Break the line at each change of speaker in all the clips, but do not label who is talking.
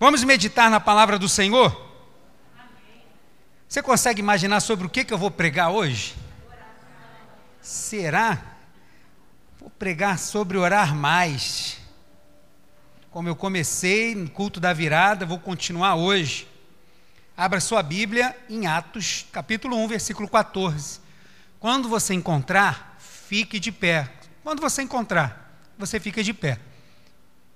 Vamos meditar na palavra do Senhor? Você consegue imaginar sobre o que, que eu vou pregar hoje? Será? Vou pregar sobre orar mais. Como eu comecei no culto da virada, vou continuar hoje. Abra sua Bíblia em Atos, capítulo 1, versículo 14. Quando você encontrar, fique de pé. Quando você encontrar, você fica de pé.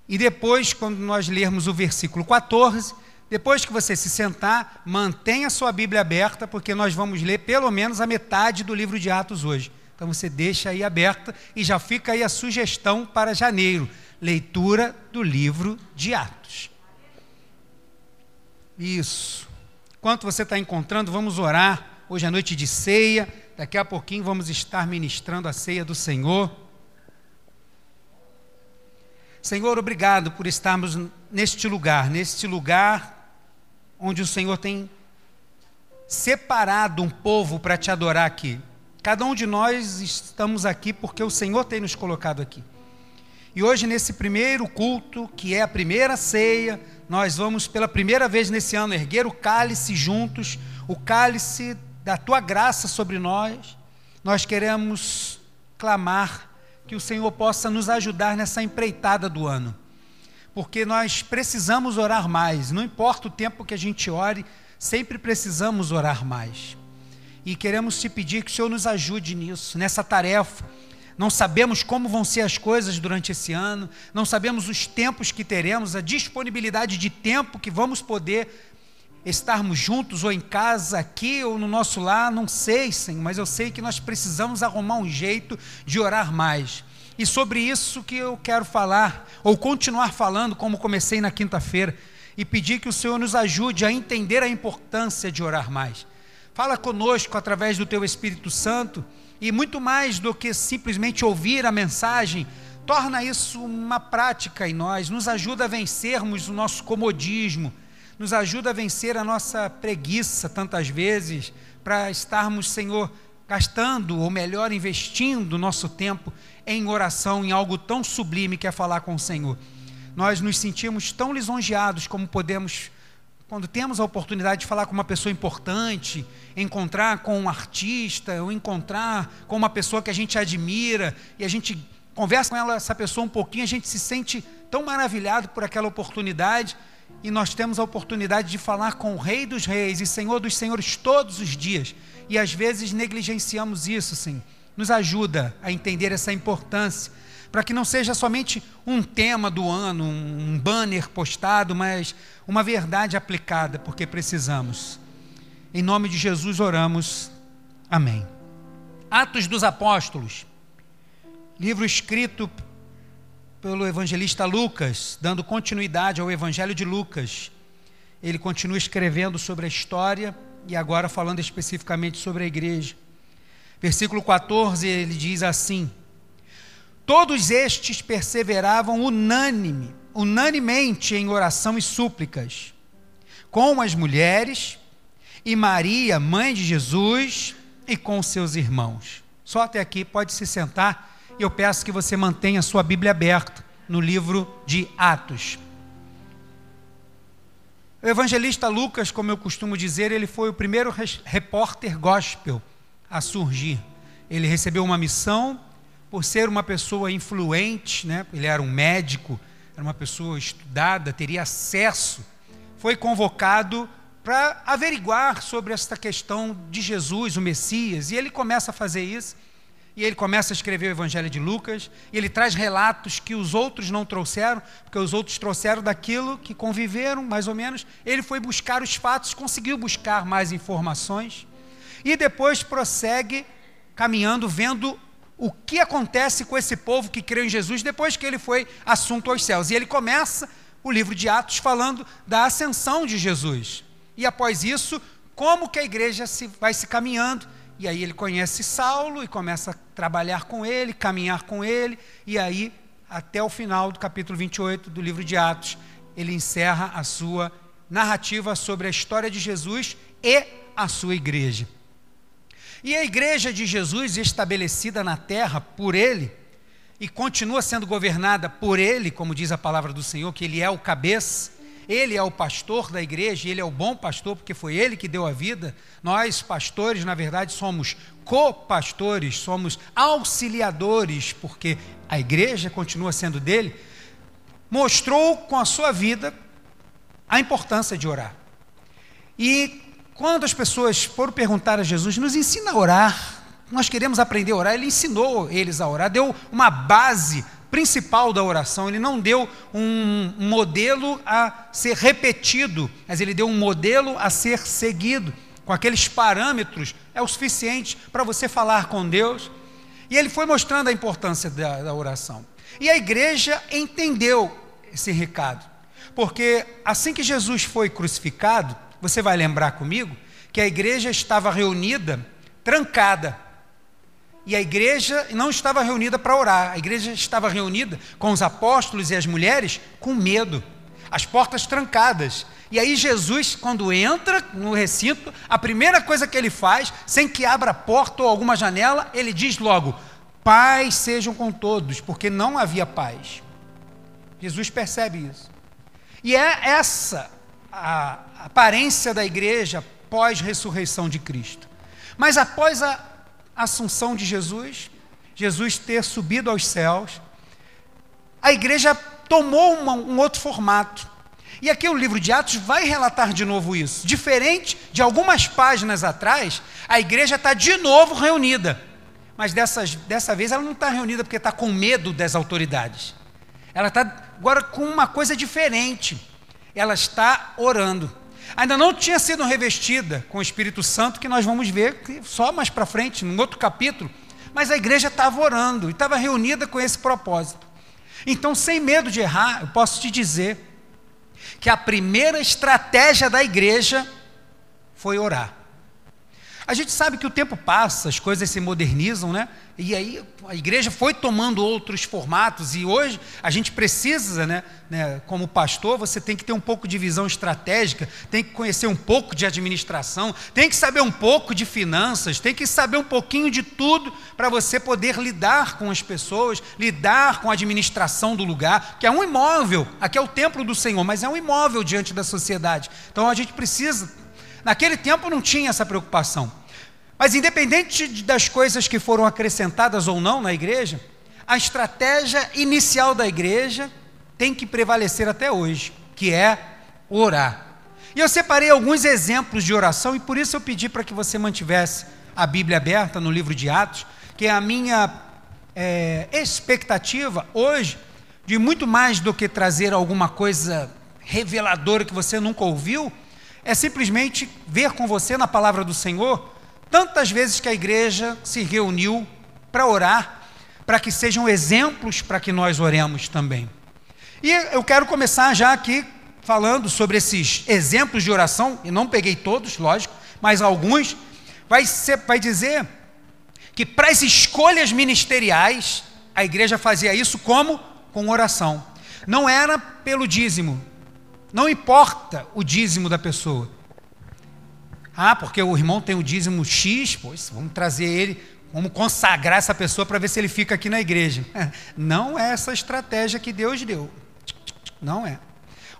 E depois, quando nós lermos o versículo 14, depois que você se sentar, mantenha a sua Bíblia aberta, porque nós vamos ler pelo menos a metade do livro de Atos hoje. Então você deixa aí aberta e já fica aí a sugestão para janeiro: leitura do livro de Atos. Isso. Enquanto você está encontrando, vamos orar. Hoje é noite de ceia. Daqui a pouquinho vamos estar ministrando a ceia do Senhor. Senhor, obrigado por estarmos neste lugar, neste lugar onde o Senhor tem separado um povo para te adorar aqui. Cada um de nós estamos aqui porque o Senhor tem nos colocado aqui. E hoje, nesse primeiro culto, que é a primeira ceia, nós vamos pela primeira vez nesse ano erguer o cálice juntos, o cálice da tua graça sobre nós. Nós queremos clamar que o Senhor possa nos ajudar nessa empreitada do ano. Porque nós precisamos orar mais, não importa o tempo que a gente ore, sempre precisamos orar mais. E queremos te pedir que o Senhor nos ajude nisso, nessa tarefa. Não sabemos como vão ser as coisas durante esse ano, não sabemos os tempos que teremos, a disponibilidade de tempo que vamos poder estarmos juntos ou em casa, aqui ou no nosso lar, não sei, Senhor, mas eu sei que nós precisamos arrumar um jeito de orar mais. E sobre isso que eu quero falar, ou continuar falando, como comecei na quinta-feira, e pedir que o Senhor nos ajude a entender a importância de orar mais. Fala conosco através do Teu Espírito Santo, e muito mais do que simplesmente ouvir a mensagem, torna isso uma prática em nós, nos ajuda a vencermos o nosso comodismo nos ajuda a vencer a nossa preguiça tantas vezes, para estarmos, Senhor, gastando, ou melhor, investindo nosso tempo em oração, em algo tão sublime que é falar com o Senhor. Nós nos sentimos tão lisonjeados como podemos, quando temos a oportunidade de falar com uma pessoa importante, encontrar com um artista, ou encontrar com uma pessoa que a gente admira, e a gente conversa com ela, essa pessoa um pouquinho, a gente se sente tão maravilhado por aquela oportunidade e nós temos a oportunidade de falar com o Rei dos Reis e Senhor dos Senhores todos os dias, e às vezes negligenciamos isso, sim. Nos ajuda a entender essa importância, para que não seja somente um tema do ano, um banner postado, mas uma verdade aplicada, porque precisamos. Em nome de Jesus oramos. Amém. Atos dos Apóstolos, livro escrito pelo evangelista Lucas, dando continuidade ao evangelho de Lucas. Ele continua escrevendo sobre a história e agora falando especificamente sobre a igreja. Versículo 14, ele diz assim: Todos estes perseveravam unânime, unanimemente em oração e súplicas, com as mulheres e Maria, mãe de Jesus, e com seus irmãos. Só até aqui, pode se sentar eu peço que você mantenha a sua Bíblia aberta no livro de Atos. O evangelista Lucas, como eu costumo dizer, ele foi o primeiro repórter gospel a surgir. Ele recebeu uma missão por ser uma pessoa influente, né? ele era um médico, era uma pessoa estudada, teria acesso. Foi convocado para averiguar sobre esta questão de Jesus, o Messias, e ele começa a fazer isso e ele começa a escrever o Evangelho de Lucas, e ele traz relatos que os outros não trouxeram, porque os outros trouxeram daquilo que conviveram, mais ou menos. Ele foi buscar os fatos, conseguiu buscar mais informações, e depois prossegue caminhando, vendo o que acontece com esse povo que creu em Jesus depois que ele foi assunto aos céus. E ele começa o livro de Atos falando da ascensão de Jesus. E após isso, como que a igreja se, vai se caminhando e aí ele conhece Saulo e começa a trabalhar com ele, caminhar com ele, e aí, até o final do capítulo 28 do livro de Atos, ele encerra a sua narrativa sobre a história de Jesus e a sua igreja. E a igreja de Jesus, estabelecida na terra por ele, e continua sendo governada por ele, como diz a palavra do Senhor, que ele é o cabeça, Ele é o pastor da igreja, ele é o bom pastor, porque foi ele que deu a vida. Nós, pastores, na verdade, somos co-pastores, somos auxiliadores, porque a igreja continua sendo dele. Mostrou com a sua vida a importância de orar. E quando as pessoas foram perguntar a Jesus, nos ensina a orar, nós queremos aprender a orar, ele ensinou eles a orar, deu uma base principal da oração, ele não deu um modelo a ser repetido, mas ele deu um modelo a ser seguido. Com aqueles parâmetros é o suficiente para você falar com Deus. E ele foi mostrando a importância da, da oração. E a igreja entendeu esse recado, porque assim que Jesus foi crucificado, você vai lembrar comigo que a igreja estava reunida, trancada, e a igreja não estava reunida para orar, a igreja estava reunida com os apóstolos e as mulheres com medo, as portas trancadas. E aí Jesus, quando entra no recinto, a primeira coisa que ele faz, sem que abra a porta ou alguma janela, ele diz logo: Paz sejam com todos, porque não havia paz. Jesus percebe isso. E é essa a aparência da igreja pós-ressurreição de Cristo. Mas após a assunção de Jesus, Jesus ter subido aos céus, a igreja tomou uma, um outro formato. E aqui o livro de Atos vai relatar de novo isso. Diferente de algumas páginas atrás, a igreja está de novo reunida. Mas dessas, dessa vez ela não está reunida porque está com medo das autoridades. Ela está agora com uma coisa diferente. Ela está orando ainda não tinha sido revestida com o Espírito Santo, que nós vamos ver só mais para frente, num outro capítulo. Mas a igreja estava orando e estava reunida com esse propósito. Então, sem medo de errar, eu posso te dizer que a primeira estratégia da igreja foi orar. A gente sabe que o tempo passa, as coisas se modernizam, né? E aí a igreja foi tomando outros formatos e hoje a gente precisa, né, né, como pastor, você tem que ter um pouco de visão estratégica, tem que conhecer um pouco de administração, tem que saber um pouco de finanças, tem que saber um pouquinho de tudo para você poder lidar com as pessoas, lidar com a administração do lugar, que é um imóvel, aqui é o templo do Senhor, mas é um imóvel diante da sociedade. Então a gente precisa, naquele tempo não tinha essa preocupação. Mas, independente das coisas que foram acrescentadas ou não na igreja, a estratégia inicial da igreja tem que prevalecer até hoje, que é orar. E eu separei alguns exemplos de oração e por isso eu pedi para que você mantivesse a Bíblia aberta no livro de Atos, que é a minha é, expectativa hoje, de muito mais do que trazer alguma coisa reveladora que você nunca ouviu, é simplesmente ver com você na palavra do Senhor tantas vezes que a igreja se reuniu para orar, para que sejam exemplos para que nós oremos também. E eu quero começar já aqui falando sobre esses exemplos de oração, e não peguei todos, lógico, mas alguns, vai, ser, vai dizer que para as escolhas ministeriais, a igreja fazia isso como? Com oração. Não era pelo dízimo, não importa o dízimo da pessoa, ah, porque o irmão tem o dízimo X, pois vamos trazer ele, vamos consagrar essa pessoa para ver se ele fica aqui na igreja. Não é essa estratégia que Deus deu. Não é.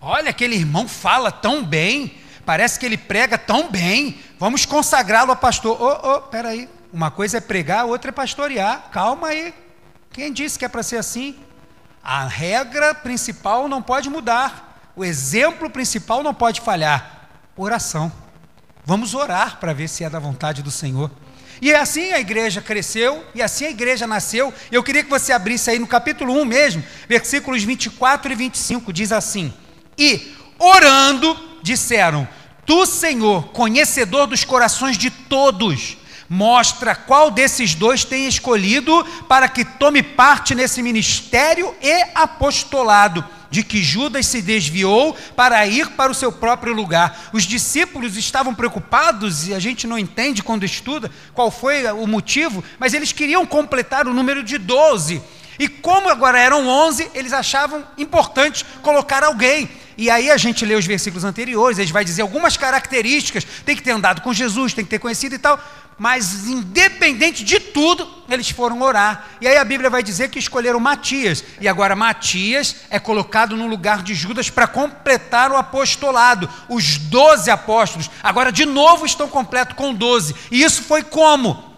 Olha, aquele irmão fala tão bem, parece que ele prega tão bem, vamos consagrá-lo a pastor. Ô, oh, oh, peraí, uma coisa é pregar, outra é pastorear. Calma aí. Quem disse que é para ser assim? A regra principal não pode mudar. O exemplo principal não pode falhar. Oração. Vamos orar para ver se é da vontade do Senhor. E assim a igreja cresceu, e assim a igreja nasceu. Eu queria que você abrisse aí no capítulo 1 mesmo, versículos 24 e 25, diz assim: E orando, disseram: Tu, Senhor, conhecedor dos corações de todos, mostra qual desses dois tem escolhido para que tome parte nesse ministério e apostolado de que Judas se desviou para ir para o seu próprio lugar. Os discípulos estavam preocupados, e a gente não entende quando estuda qual foi o motivo, mas eles queriam completar o número de 12. E como agora eram 11, eles achavam importante colocar alguém. E aí a gente lê os versículos anteriores, eles vai dizer algumas características, tem que ter andado com Jesus, tem que ter conhecido e tal. Mas independente de tudo, eles foram orar. E aí a Bíblia vai dizer que escolheram Matias. E agora Matias é colocado no lugar de Judas para completar o apostolado. Os doze apóstolos agora de novo estão completos com doze. E isso foi como?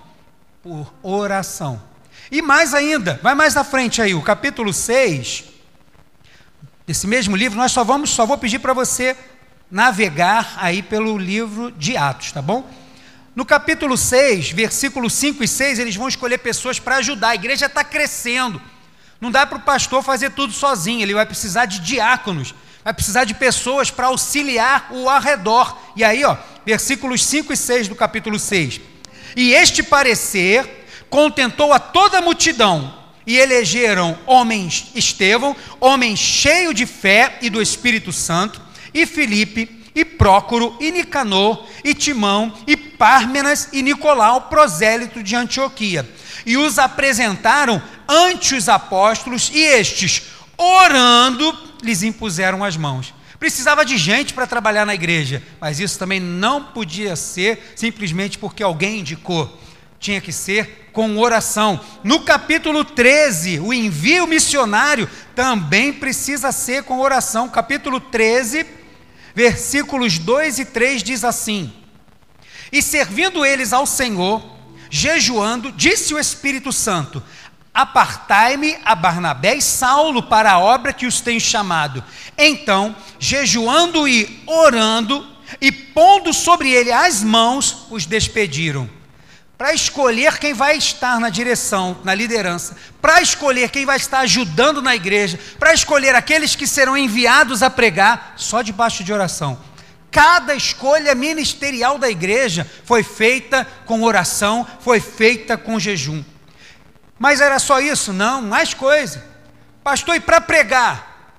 Por oração. E mais ainda, vai mais à frente aí, o capítulo 6 desse mesmo livro, nós só vamos, só vou pedir para você navegar aí pelo livro de Atos, tá bom? No capítulo 6, versículos 5 e 6, eles vão escolher pessoas para ajudar. A igreja está crescendo. Não dá para o pastor fazer tudo sozinho, ele vai precisar de diáconos, vai precisar de pessoas para auxiliar o arredor. E aí, ó, versículos 5 e 6 do capítulo 6. E este parecer contentou a toda a multidão, e elegeram homens Estevão, homem cheio de fé e do Espírito Santo, e Filipe, e Prócoro, e Nicanor, e Timão, e Pármenas, e Nicolau, prosélito de Antioquia. E os apresentaram ante os apóstolos, e estes, orando, lhes impuseram as mãos. Precisava de gente para trabalhar na igreja, mas isso também não podia ser simplesmente porque alguém indicou. Tinha que ser com oração. No capítulo 13, o envio missionário também precisa ser com oração. Capítulo 13, versículos 2 e 3 diz assim: E servindo eles ao Senhor, jejuando, disse o Espírito Santo: Apartai-me a Barnabé e Saulo para a obra que os tenho chamado. Então, jejuando e orando, e pondo sobre ele as mãos, os despediram para escolher quem vai estar na direção, na liderança, para escolher quem vai estar ajudando na igreja, para escolher aqueles que serão enviados a pregar, só debaixo de oração. Cada escolha ministerial da igreja foi feita com oração, foi feita com jejum. Mas era só isso? Não, mais coisa. Pastor, e para pregar?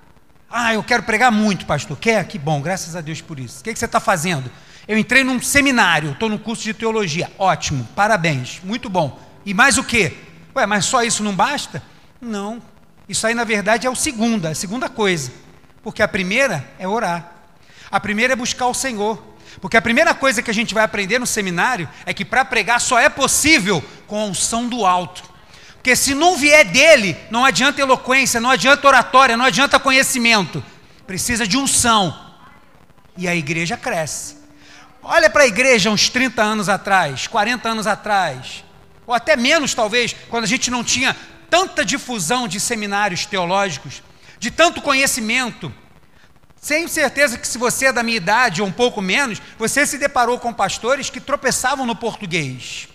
Ah, eu quero pregar muito, pastor. Quer? Que bom, graças a Deus por isso. O que, que você está fazendo? Eu entrei num seminário, estou no curso de teologia. Ótimo, parabéns, muito bom. E mais o quê? Ué, mas só isso não basta? Não. Isso aí, na verdade, é o segundo, a segunda coisa. Porque a primeira é orar. A primeira é buscar o Senhor. Porque a primeira coisa que a gente vai aprender no seminário é que para pregar só é possível com a unção do alto. Porque se não vier dele, não adianta eloquência, não adianta oratória, não adianta conhecimento. Precisa de unção. E a igreja cresce. Olha para a igreja uns 30 anos atrás, 40 anos atrás, ou até menos talvez, quando a gente não tinha tanta difusão de seminários teológicos, de tanto conhecimento. Sem certeza que se você é da minha idade ou um pouco menos, você se deparou com pastores que tropeçavam no português.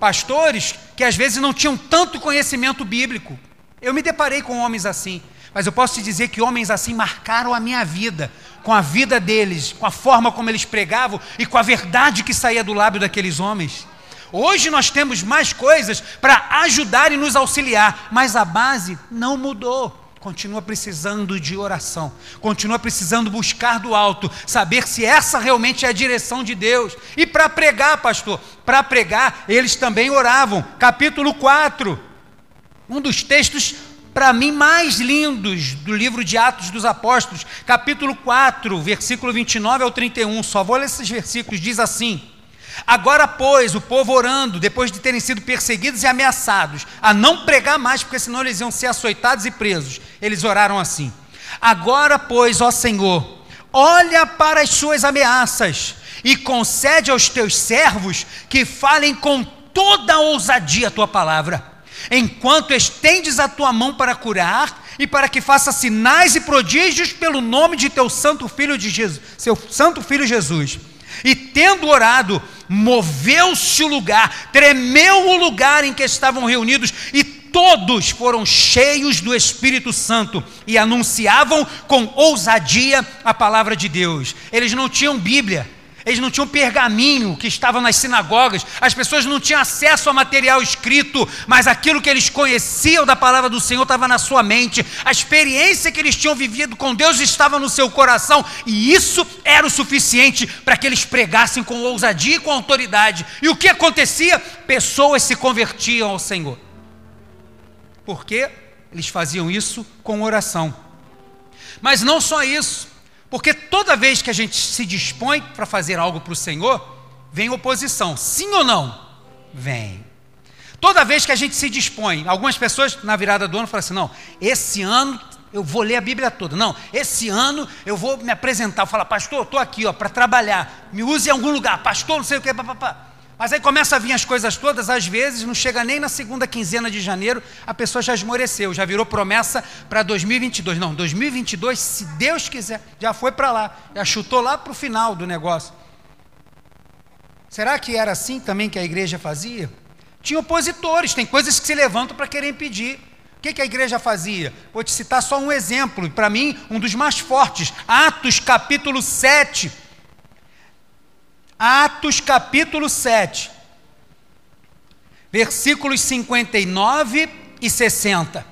Pastores que às vezes não tinham tanto conhecimento bíblico. Eu me deparei com homens assim, mas eu posso te dizer que homens assim marcaram a minha vida, com a vida deles, com a forma como eles pregavam e com a verdade que saía do lábio daqueles homens. Hoje nós temos mais coisas para ajudar e nos auxiliar, mas a base não mudou. Continua precisando de oração, continua precisando buscar do alto, saber se essa realmente é a direção de Deus. E para pregar, pastor, para pregar, eles também oravam. Capítulo 4, um dos textos para mim, mais lindos do livro de Atos dos Apóstolos, capítulo 4, versículo 29 ao 31. Só vou ler esses versículos. Diz assim: Agora, pois, o povo orando, depois de terem sido perseguidos e ameaçados, a não pregar mais, porque senão eles iam ser açoitados e presos, eles oraram assim: Agora, pois, ó Senhor, olha para as suas ameaças e concede aos teus servos que falem com toda a ousadia a tua palavra enquanto estendes a tua mão para curar e para que faça sinais e prodígios pelo nome de teu santo filho de Jesus, seu santo filho Jesus. E tendo orado, moveu-se o lugar, tremeu o lugar em que estavam reunidos e todos foram cheios do Espírito Santo e anunciavam com ousadia a palavra de Deus. Eles não tinham Bíblia, eles não tinham pergaminho que estava nas sinagogas, as pessoas não tinham acesso a material escrito, mas aquilo que eles conheciam da palavra do Senhor estava na sua mente, a experiência que eles tinham vivido com Deus estava no seu coração, e isso era o suficiente para que eles pregassem com ousadia e com autoridade. E o que acontecia? Pessoas se convertiam ao Senhor. Porque eles faziam isso com oração. Mas não só isso, porque toda vez que a gente se dispõe para fazer algo para o Senhor, vem oposição. Sim ou não? Vem. Toda vez que a gente se dispõe, algumas pessoas na virada do ano falam assim: não, esse ano eu vou ler a Bíblia toda. Não, esse ano eu vou me apresentar, falar, pastor, estou aqui para trabalhar, me use em algum lugar, pastor, não sei o que, papapá. Mas aí começa a vir as coisas todas, às vezes não chega nem na segunda quinzena de janeiro, a pessoa já esmoreceu, já virou promessa para 2022. Não, 2022, se Deus quiser, já foi para lá, já chutou lá para o final do negócio. Será que era assim também que a igreja fazia? Tinha opositores, tem coisas que se levantam para querer impedir. O que, que, a igreja fazia? Vou te citar só um exemplo, para mim, um dos mais fortes. Atos capítulo 7. Atos capítulo 7, versículos 59 e 60.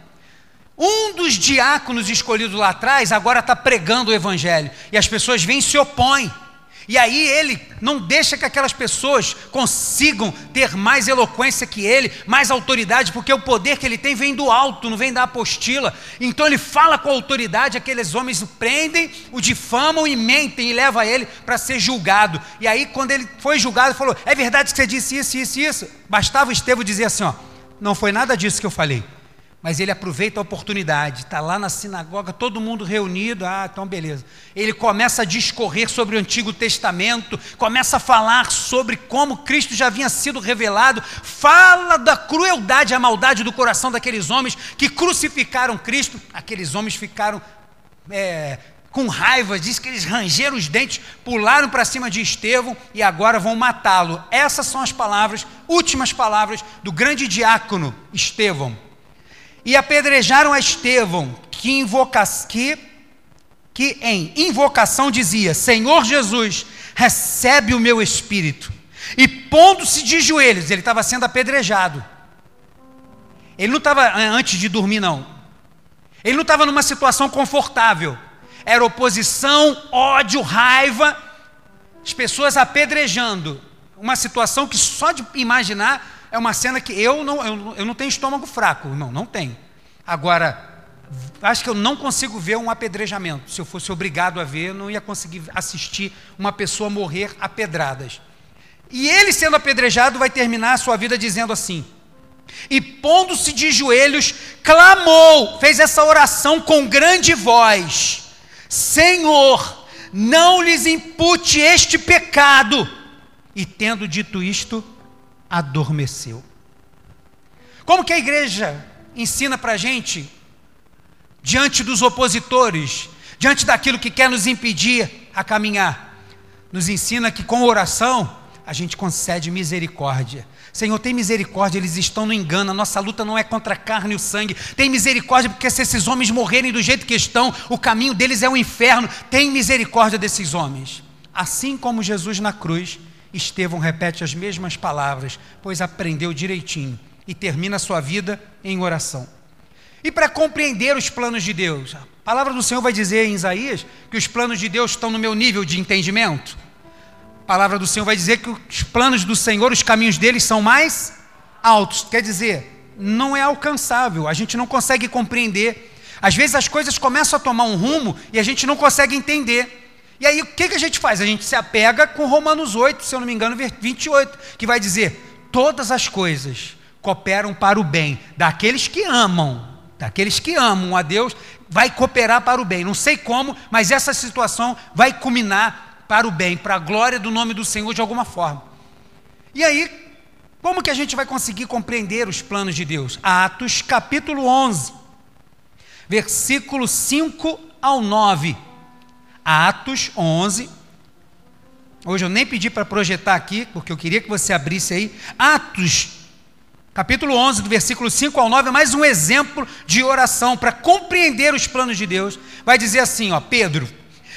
Um dos diáconos escolhidos lá atrás agora está pregando o evangelho e as pessoas vêm e se opõem. E aí ele não deixa que aquelas pessoas consigam ter mais eloquência que ele, mais autoridade, porque o poder que ele tem vem do alto, não vem da apostila. Então ele fala com autoridade, aqueles homens o prendem, o difamam e mentem e leva ele para ser julgado. E aí quando ele foi julgado, falou: "É verdade que você disse isso, isso, isso?" Bastava o Estevão dizer assim, ó: "Não foi nada disso que eu falei." Mas ele aproveita a oportunidade, está lá na sinagoga, todo mundo reunido, ah, então beleza. Ele começa a discorrer sobre o Antigo Testamento, começa a falar sobre como Cristo já havia sido revelado, fala da crueldade, a maldade do coração daqueles homens que crucificaram Cristo. Aqueles homens ficaram é, com raiva, diz que eles rangeram os dentes, pularam para cima de Estevão e agora vão matá-lo. Essas são as palavras, últimas palavras do grande diácono Estevão e apedrejaram a Estevão, que, invoca, que, que em invocação dizia: Senhor Jesus, recebe o meu espírito. E pondo-se de joelhos, ele estava sendo apedrejado. Ele não estava antes de dormir, não. Ele não estava numa situação confortável. Era oposição, ódio, raiva, as pessoas apedrejando. Uma situação que só de imaginar é uma cena que eu não, eu, eu não tenho estômago fraco, não, não tenho. Agora, acho que eu não consigo ver um apedrejamento. Se eu fosse obrigado a ver, eu não ia conseguir assistir uma pessoa morrer a pedradas. E ele sendo apedrejado vai terminar a sua vida dizendo assim: E pondo-se de joelhos, clamou, fez essa oração com grande voz: Senhor, não lhes impute este pecado. E tendo dito isto, adormeceu. Como que a igreja ensina para a gente, diante dos opositores, diante daquilo que quer nos impedir a caminhar? Nos ensina que com oração a gente concede misericórdia. Senhor, tem misericórdia, eles estão no engano, a nossa luta não é contra a carne e o sangue. Tem misericórdia, porque se esses homens morrerem do jeito que estão, o caminho deles é o inferno. Tem misericórdia desses homens. Assim como Jesus na cruz Estevão repete as mesmas palavras, pois aprendeu direitinho e termina sua vida em oração. E para compreender os planos de Deus, a palavra do Senhor vai dizer em Isaías que os planos de Deus estão no meu nível de entendimento. A palavra do Senhor vai dizer que os planos do Senhor, os caminhos dele são mais altos. Quer dizer, não é alcançável, a gente não consegue compreender. Às vezes as coisas começam a tomar um rumo e a gente não consegue entender. E aí o que, que a gente faz? A gente se apega com Romanos 8, se eu não me engano, 28, que vai dizer: todas as coisas cooperam para o bem daqueles que amam, daqueles que amam a Deus, vai cooperar para o bem. Não sei como, mas essa situação vai culminar para o bem, para a glória do nome do Senhor de alguma forma. E aí, como que a gente vai conseguir compreender os planos de Deus? Atos capítulo 11, versículo 5 ao 9. Atos 11. Hoje eu nem pedi para projetar aqui, porque eu queria que você abrisse aí. Atos, capítulo 11, do versículo 5 ao 9, é mais um exemplo de oração para compreender os planos de Deus. Vai dizer assim, ó, Pedro,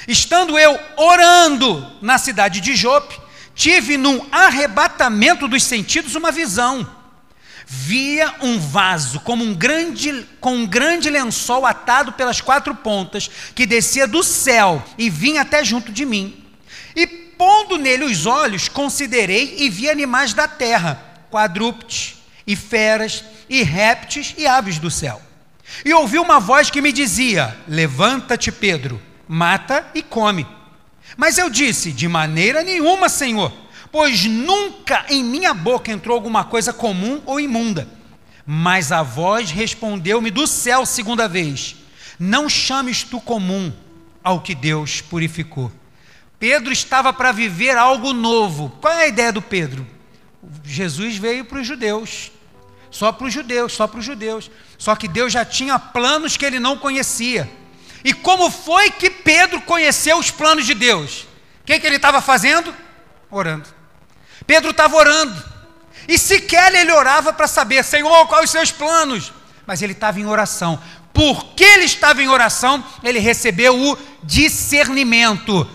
estando eu orando na cidade de Jope, tive num arrebatamento dos sentidos uma visão via um vaso como um grande, com um grande lençol atado pelas quatro pontas, que descia do céu e vinha até junto de mim. E pondo nele os olhos, considerei e vi animais da terra, quadrúpedes, e feras, e répteis e aves do céu. E ouvi uma voz que me dizia: Levanta-te, Pedro, mata e come. Mas eu disse: De maneira nenhuma, Senhor pois nunca em minha boca entrou alguma coisa comum ou imunda. Mas a voz respondeu-me do céu segunda vez: Não chames tu comum ao que Deus purificou. Pedro estava para viver algo novo. Qual é a ideia do Pedro? Jesus veio para os judeus, só para os judeus, só para os judeus. Só que Deus já tinha planos que ele não conhecia. E como foi que Pedro conheceu os planos de Deus? O que, que ele estava fazendo? Orando. Pedro estava orando. E sequer ele orava para saber, Senhor, quais os seus planos? Mas ele estava em oração. Porque ele estava em oração, ele recebeu o discernimento.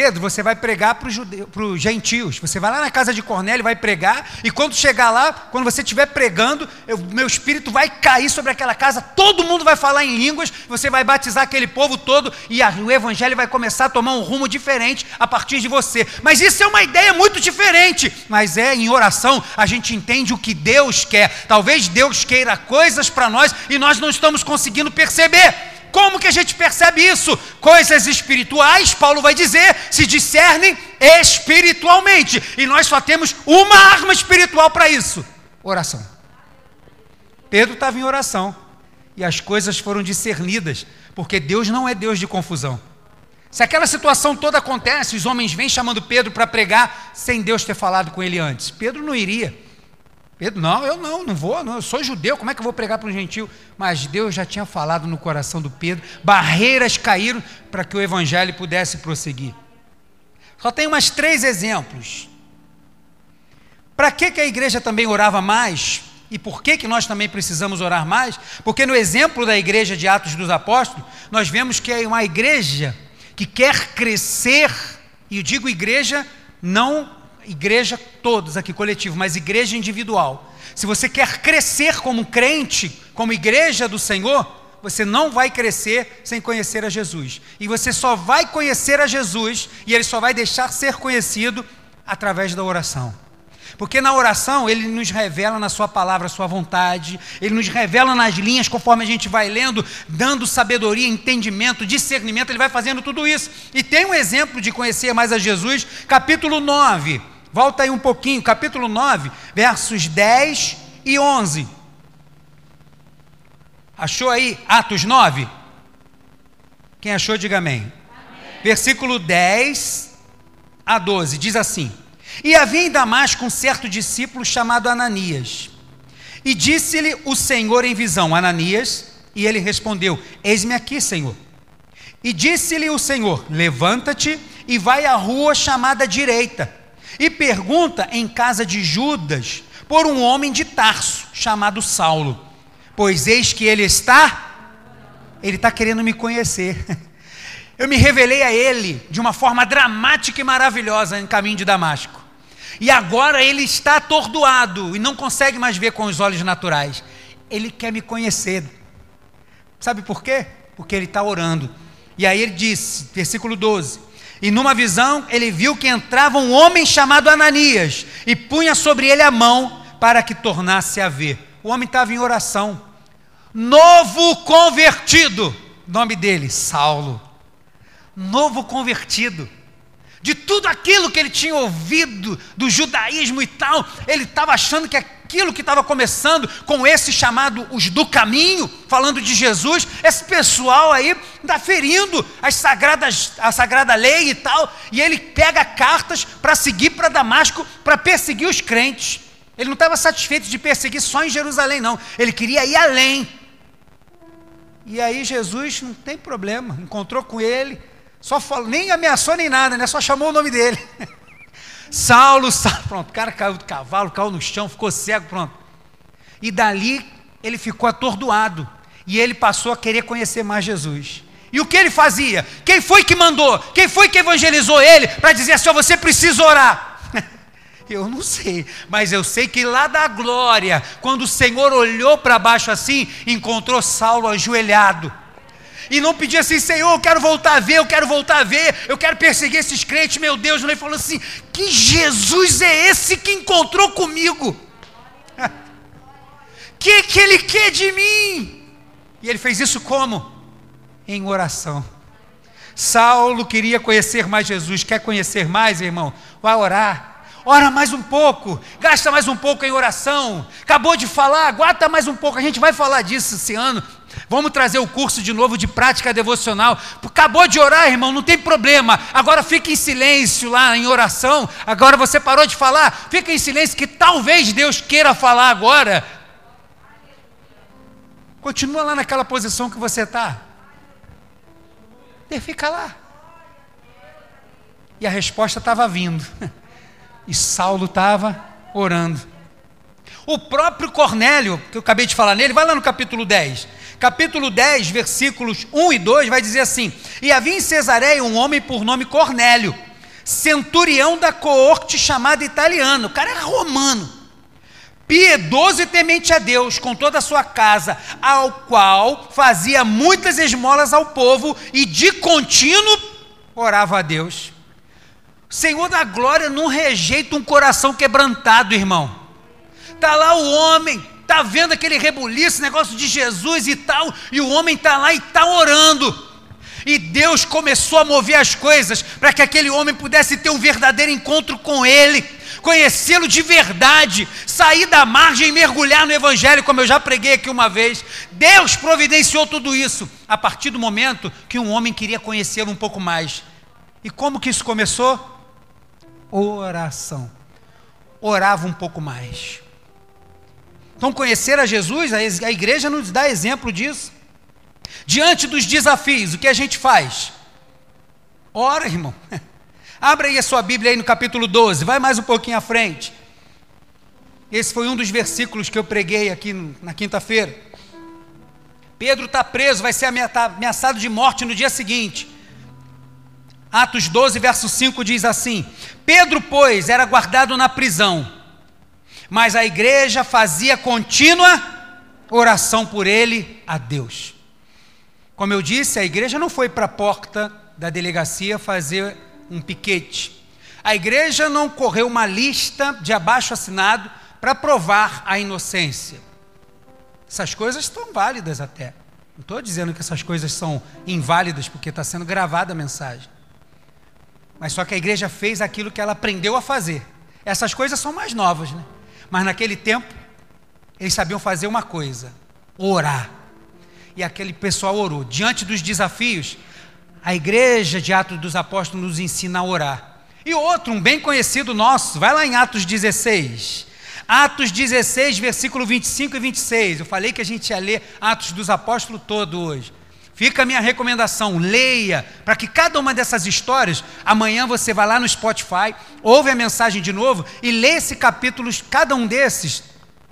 Pedro, você vai pregar para os gentios. Você vai lá na casa de Cornélio, vai pregar, e quando chegar lá, quando você estiver pregando, eu, meu espírito vai cair sobre aquela casa, todo mundo vai falar em línguas, você vai batizar aquele povo todo, e a, o evangelho vai começar a tomar um rumo diferente a partir de você. Mas isso é uma ideia muito diferente. Mas é em oração a gente entende o que Deus quer. Talvez Deus queira coisas para nós e nós não estamos conseguindo perceber. Como que a gente percebe isso? Coisas espirituais, Paulo vai dizer, se discernem espiritualmente. E nós só temos uma arma espiritual para isso: oração. Pedro estava em oração. E as coisas foram discernidas, porque Deus não é Deus de confusão. Se aquela situação toda acontece, os homens vêm chamando Pedro para pregar sem Deus ter falado com ele antes. Pedro não iria. Pedro, não, eu não, não vou, não, eu sou judeu, como é que eu vou pregar para um gentil? Mas Deus já tinha falado no coração do Pedro, barreiras caíram para que o evangelho pudesse prosseguir. Só tem mais três exemplos. Para que, que a igreja também orava mais? E por que, que nós também precisamos orar mais? Porque no exemplo da igreja de Atos dos Apóstolos, nós vemos que é uma igreja que quer crescer, e eu digo igreja não igreja todos aqui, coletivo, mas igreja individual. Se você quer crescer como crente, como igreja do Senhor, você não vai crescer sem conhecer a Jesus. E você só vai conhecer a Jesus e ele só vai deixar ser conhecido através da oração. Porque na oração ele nos revela na sua palavra a sua vontade, ele nos revela nas linhas conforme a gente vai lendo, dando sabedoria, entendimento, discernimento, ele vai fazendo tudo isso. E tem um exemplo de conhecer mais a Jesus, capítulo 9. Volta aí um pouquinho, capítulo 9, versos 10 e 11. Achou aí Atos 9? Quem achou, diga amém. amém. Versículo 10 a 12 diz assim: E havia em Damasco um certo discípulo chamado Ananias. E disse-lhe o Senhor em visão: Ananias, e ele respondeu: Eis-me aqui, Senhor. E disse-lhe o Senhor: Levanta-te e vai à rua chamada direita e pergunta em casa de Judas por um homem de Tarso, chamado Saulo, pois eis que ele está, ele está querendo me conhecer. Eu me revelei a ele de uma forma dramática e maravilhosa em caminho de Damasco. E agora ele está atordoado e não consegue mais ver com os olhos naturais. Ele quer me conhecer. Sabe por quê? Porque ele está orando. E aí ele disse, versículo 12: e numa visão ele viu que entrava um homem chamado Ananias e punha sobre ele a mão para que tornasse a ver. O homem estava em oração. Novo convertido, nome dele, Saulo. Novo convertido. De tudo aquilo que ele tinha ouvido do judaísmo e tal, ele estava achando que aquilo que estava começando com esse chamado os do caminho, falando de Jesus, esse pessoal aí está ferindo as sagradas, a sagrada lei e tal, e ele pega cartas para seguir para Damasco para perseguir os crentes. Ele não estava satisfeito de perseguir só em Jerusalém, não. Ele queria ir além. E aí Jesus não tem problema, encontrou com ele, só falou, nem ameaçou nem nada, né? Só chamou o nome dele. Saulo, Saulo, pronto, o cara caiu do cavalo, caiu no chão, ficou cego, pronto. E dali ele ficou atordoado. E ele passou a querer conhecer mais Jesus. E o que ele fazia? Quem foi que mandou? Quem foi que evangelizou ele para dizer assim: você precisa orar? Eu não sei, mas eu sei que lá da glória, quando o Senhor olhou para baixo assim, encontrou Saulo ajoelhado e não pedia assim, Senhor, eu quero voltar a ver, eu quero voltar a ver, eu quero perseguir esses crentes, meu Deus. Ele falou assim: que Jesus é esse que encontrou comigo? que que ele quer de mim? E ele fez isso como? Em oração. Saulo queria conhecer mais Jesus, quer conhecer mais, irmão? Vai orar. ora mais um pouco, gasta mais um pouco em oração. Acabou de falar, aguarda mais um pouco. A gente vai falar disso esse ano. Vamos trazer o curso de novo de prática devocional. Acabou de orar, irmão, não tem problema. Agora fica em silêncio lá em oração. Agora você parou de falar, fica em silêncio que talvez Deus queira falar agora. Continua lá naquela posição que você está. Fica lá. E a resposta estava vindo. E Saulo estava orando. O próprio Cornélio, que eu acabei de falar nele, vai lá no capítulo 10. Capítulo 10, versículos 1 e 2, vai dizer assim: E havia em Cesareia um homem por nome Cornélio, centurião da coorte chamada italiano. O cara era romano piedoso e temente a Deus com toda a sua casa, ao qual fazia muitas esmolas ao povo e de contínuo orava a Deus. Senhor da glória não rejeita um coração quebrantado, irmão. Tá lá o homem, tá vendo aquele rebuliço, negócio de Jesus e tal, e o homem tá lá e tá orando. E Deus começou a mover as coisas para que aquele homem pudesse ter um verdadeiro encontro com Ele conhecê-lo de verdade, sair da margem e mergulhar no Evangelho, como eu já preguei aqui uma vez. Deus providenciou tudo isso a partir do momento que um homem queria conhecê-lo um pouco mais. E como que isso começou? Oração. Orava um pouco mais. Então, conhecer a Jesus, a igreja nos dá exemplo disso. Diante dos desafios, o que a gente faz? Ora, irmão. Abra aí a sua Bíblia aí no capítulo 12, vai mais um pouquinho à frente. Esse foi um dos versículos que eu preguei aqui na quinta-feira. Pedro está preso, vai ser ameaçado de morte no dia seguinte. Atos 12, verso 5 diz assim: Pedro, pois, era guardado na prisão, mas a igreja fazia contínua oração por ele a Deus. Como eu disse, a igreja não foi para a porta da delegacia fazer um piquete. A igreja não correu uma lista de abaixo assinado para provar a inocência. Essas coisas estão válidas até. Não estou dizendo que essas coisas são inválidas porque está sendo gravada a mensagem. Mas só que a igreja fez aquilo que ela aprendeu a fazer. Essas coisas são mais novas, né? Mas naquele tempo, eles sabiam fazer uma coisa: orar. E aquele pessoal orou. Diante dos desafios, a igreja de Atos dos Apóstolos nos ensina a orar. E outro, um bem conhecido nosso, vai lá em Atos 16. Atos 16, versículo 25 e 26. Eu falei que a gente ia ler Atos dos Apóstolos todo hoje. Fica a minha recomendação, leia, para que cada uma dessas histórias, amanhã você vai lá no Spotify, ouve a mensagem de novo e lê esse capítulo, cada um desses,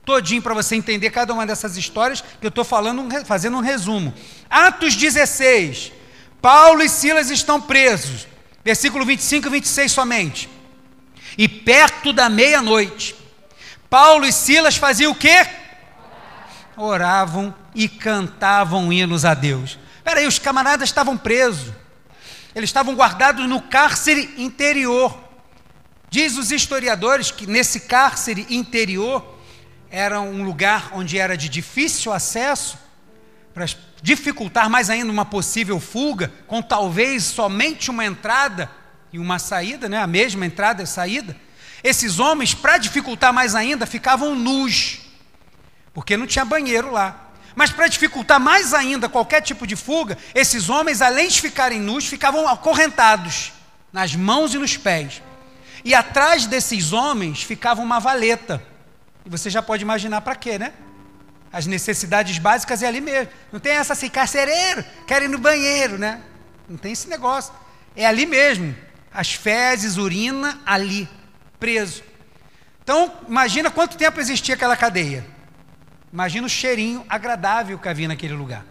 todinho para você entender cada uma dessas histórias que eu estou falando, fazendo um resumo. Atos 16, Paulo e Silas estão presos. Versículo 25 e 26 somente. E perto da meia-noite, Paulo e Silas faziam o quê? Oravam e cantavam hinos a Deus. Espera aí, os camaradas estavam presos. Eles estavam guardados no cárcere interior. Diz os historiadores que nesse cárcere interior era um lugar onde era de difícil acesso para dificultar mais ainda uma possível fuga, com talvez somente uma entrada e uma saída, né? a mesma entrada e saída, esses homens, para dificultar mais ainda, ficavam nus, porque não tinha banheiro lá. Mas para dificultar mais ainda qualquer tipo de fuga, esses homens, além de ficarem nus, ficavam acorrentados nas mãos e nos pés. E atrás desses homens ficava uma valeta. E você já pode imaginar para quê, né? As necessidades básicas é ali mesmo. Não tem essa assim, carcereiro, quer ir no banheiro, né? Não tem esse negócio. É ali mesmo. As fezes, urina, ali, preso. Então, imagina quanto tempo existia aquela cadeia. Imagina o cheirinho agradável que havia naquele lugar.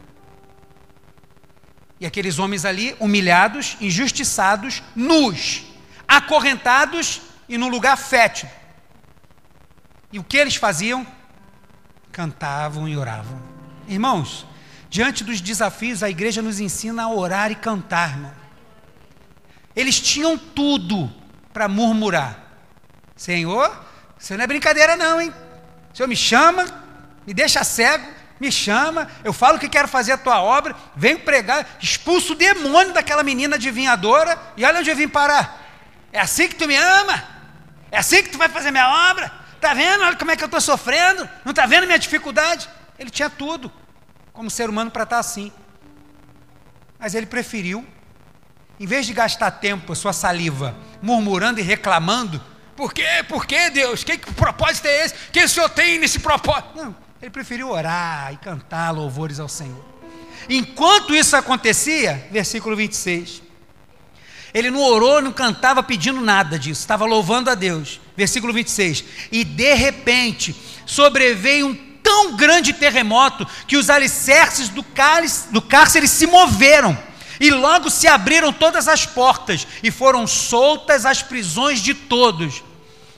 E aqueles homens ali, humilhados, injustiçados, nus, acorrentados e num lugar fétido. E o que eles faziam? cantavam e oravam. Irmãos, diante dos desafios, a igreja nos ensina a orar e cantar, irmão. Eles tinham tudo para murmurar. Senhor, isso não é brincadeira, não, hein? O Senhor me chama, me deixa cego, me chama, eu falo que quero fazer a tua obra, venho pregar, expulso o demônio daquela menina adivinhadora, e olha onde eu vim parar. É assim que tu me ama? É assim que tu vai fazer minha obra? Tá vendo? Olha como é que eu estou sofrendo. Não está vendo minha dificuldade? Ele tinha tudo, como ser humano, para estar tá assim. Mas ele preferiu, em vez de gastar tempo, sua saliva, murmurando e reclamando, por quê? Por quê, Deus? Que, que propósito é esse? que o Senhor tem nesse propósito? Não, ele preferiu orar e cantar louvores ao Senhor. Enquanto isso acontecia, versículo 26, ele não orou, não cantava pedindo nada disso, estava louvando a Deus. Versículo 26. E de repente sobreveio um tão grande terremoto que os alicerces do, cálice, do cárcere se moveram. E logo se abriram todas as portas e foram soltas as prisões de todos.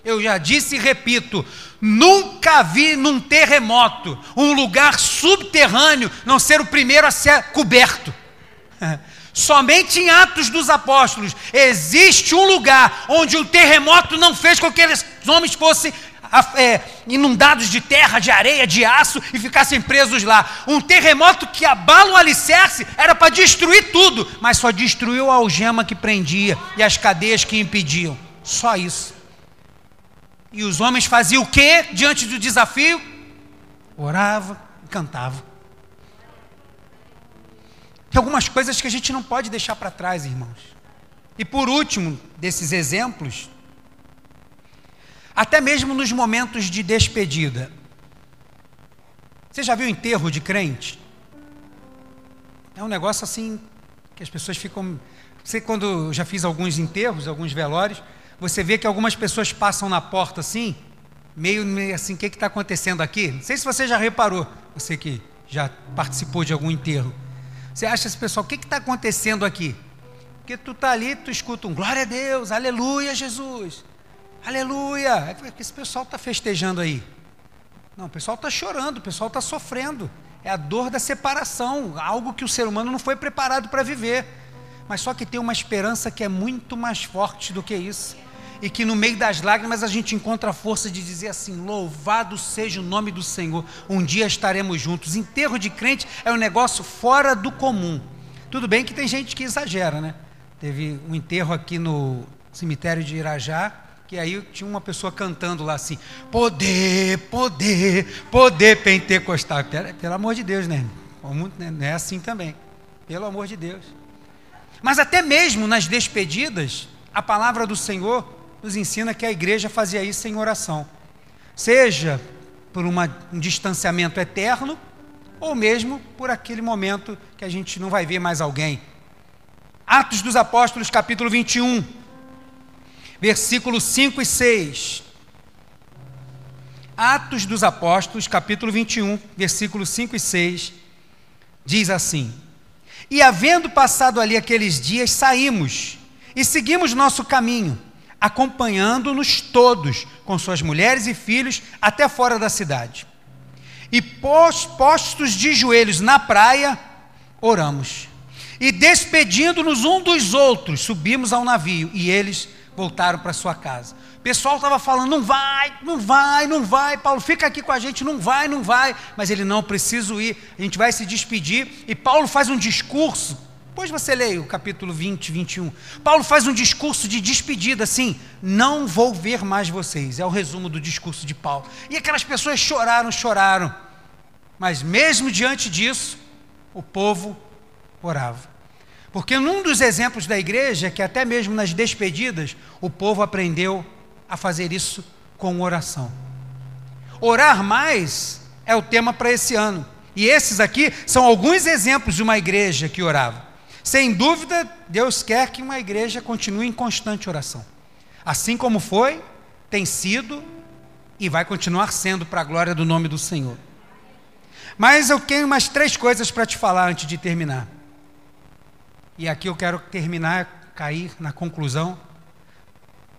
Eu já disse e repito: nunca vi num terremoto um lugar subterrâneo não ser o primeiro a ser coberto. Somente em Atos dos Apóstolos existe um lugar onde um terremoto não fez com que aqueles homens fossem é, inundados de terra, de areia, de aço e ficassem presos lá. Um terremoto que abala o alicerce era para destruir tudo, mas só destruiu a algema que prendia e as cadeias que impediam. Só isso. E os homens faziam o que diante do desafio? Oravam e cantavam. Tem algumas coisas que a gente não pode deixar para trás, irmãos. E por último, desses exemplos, até mesmo nos momentos de despedida. Você já viu enterro de crente? É um negócio assim que as pessoas ficam. Você, quando já fiz alguns enterros, alguns velórios, você vê que algumas pessoas passam na porta assim, meio, meio assim, o que está acontecendo aqui? Não sei se você já reparou, você que já participou de algum enterro. Você acha esse pessoal, o que está acontecendo aqui? Porque tu está ali, tu escuta um glória a Deus, aleluia Jesus, aleluia. É que esse pessoal está festejando aí. Não, o pessoal está chorando, o pessoal está sofrendo. É a dor da separação, algo que o ser humano não foi preparado para viver. Mas só que tem uma esperança que é muito mais forte do que isso e que no meio das lágrimas a gente encontra a força de dizer assim: louvado seja o nome do Senhor, um dia estaremos juntos. Enterro de crente é um negócio fora do comum. Tudo bem que tem gente que exagera, né? Teve um enterro aqui no cemitério de Irajá, que aí tinha uma pessoa cantando lá assim: poder, poder, poder pentecostal. Pelo, pelo amor de Deus, né? né? Não é assim também. Pelo amor de Deus. Mas até mesmo nas despedidas, a palavra do Senhor nos ensina que a igreja fazia isso em oração, seja por uma, um distanciamento eterno, ou mesmo por aquele momento que a gente não vai ver mais alguém. Atos dos Apóstolos, capítulo 21, versículos 5 e 6. Atos dos Apóstolos, capítulo 21, versículos 5 e 6, diz assim: E havendo passado ali aqueles dias, saímos e seguimos nosso caminho acompanhando-nos todos, com suas mulheres e filhos, até fora da cidade. E postos de joelhos na praia, oramos. E despedindo-nos um dos outros, subimos ao navio e eles voltaram para sua casa. O pessoal estava falando: não vai, não vai, não vai, Paulo, fica aqui com a gente, não vai, não vai. Mas ele não, preciso ir, a gente vai se despedir. E Paulo faz um discurso depois você leia o capítulo 20, 21. Paulo faz um discurso de despedida assim: Não vou ver mais vocês. É o resumo do discurso de Paulo. E aquelas pessoas choraram, choraram. Mas mesmo diante disso, o povo orava. Porque num dos exemplos da igreja, que até mesmo nas despedidas, o povo aprendeu a fazer isso com oração. Orar mais é o tema para esse ano. E esses aqui são alguns exemplos de uma igreja que orava. Sem dúvida, Deus quer que uma igreja continue em constante oração. Assim como foi, tem sido e vai continuar sendo para a glória do nome do Senhor. Mas eu tenho mais três coisas para te falar antes de terminar. E aqui eu quero terminar, cair na conclusão.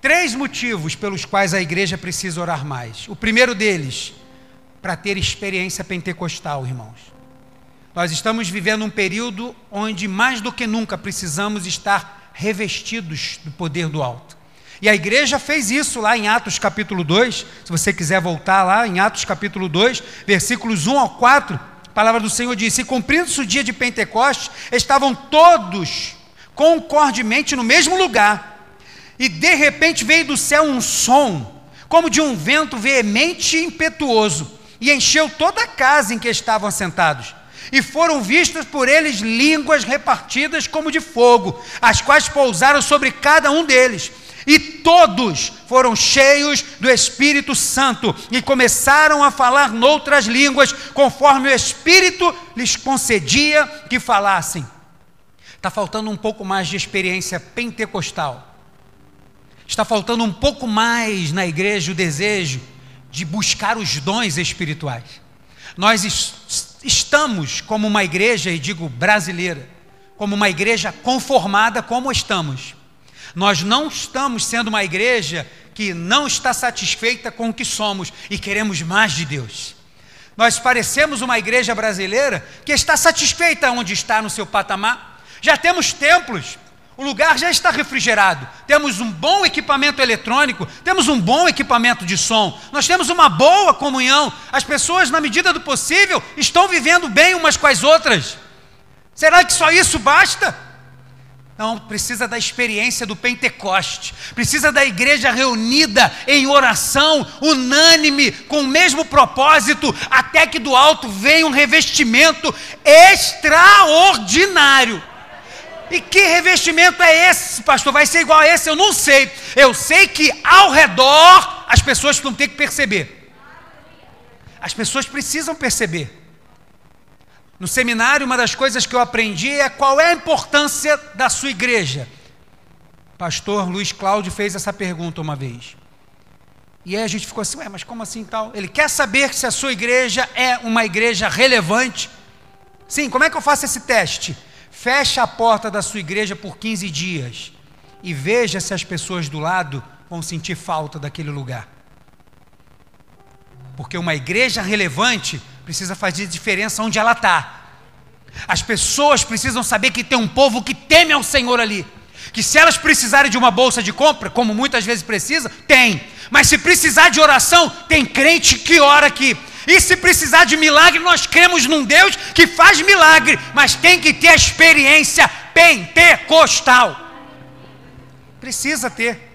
Três motivos pelos quais a igreja precisa orar mais. O primeiro deles, para ter experiência pentecostal, irmãos. Nós estamos vivendo um período onde mais do que nunca precisamos estar revestidos do poder do alto. E a igreja fez isso lá em Atos capítulo 2. Se você quiser voltar lá em Atos capítulo 2, versículos 1 ao 4, a palavra do Senhor diz: E cumprindo-se o dia de Pentecostes, estavam todos concordemente no mesmo lugar. e de repente veio do céu um som, como de um vento veemente e impetuoso, e encheu toda a casa em que estavam assentados. E foram vistas por eles línguas repartidas como de fogo, as quais pousaram sobre cada um deles. E todos foram cheios do Espírito Santo e começaram a falar noutras línguas, conforme o Espírito lhes concedia que falassem. Está faltando um pouco mais de experiência pentecostal. Está faltando um pouco mais na igreja o desejo de buscar os dons espirituais. Nós estamos como uma igreja, e digo brasileira, como uma igreja conformada como estamos nós não estamos sendo uma igreja que não está satisfeita com o que somos e queremos mais de Deus. Nós parecemos uma igreja brasileira que está satisfeita onde está no seu patamar. Já temos templos, o lugar já está refrigerado, temos um bom equipamento eletrônico, temos um bom equipamento de som, nós temos uma boa comunhão, as pessoas, na medida do possível, estão vivendo bem umas com as outras. Será que só isso basta? Não, precisa da experiência do Pentecoste, precisa da igreja reunida em oração, unânime, com o mesmo propósito, até que do alto venha um revestimento extraordinário. E que revestimento é esse, pastor? Vai ser igual a esse? Eu não sei. Eu sei que ao redor as pessoas vão ter que perceber. As pessoas precisam perceber. No seminário, uma das coisas que eu aprendi é qual é a importância da sua igreja. pastor Luiz Cláudio fez essa pergunta uma vez. E aí a gente ficou assim, ué, mas como assim tal? Ele quer saber se a sua igreja é uma igreja relevante. Sim, como é que eu faço esse teste? Feche a porta da sua igreja por 15 dias e veja se as pessoas do lado vão sentir falta daquele lugar. Porque uma igreja relevante precisa fazer diferença onde ela está. As pessoas precisam saber que tem um povo que teme ao Senhor ali. Que se elas precisarem de uma bolsa de compra, como muitas vezes precisa, tem. Mas se precisar de oração, tem crente que ora aqui. E se precisar de milagre, nós cremos num Deus que faz milagre, mas tem que ter a experiência pentecostal. Precisa ter.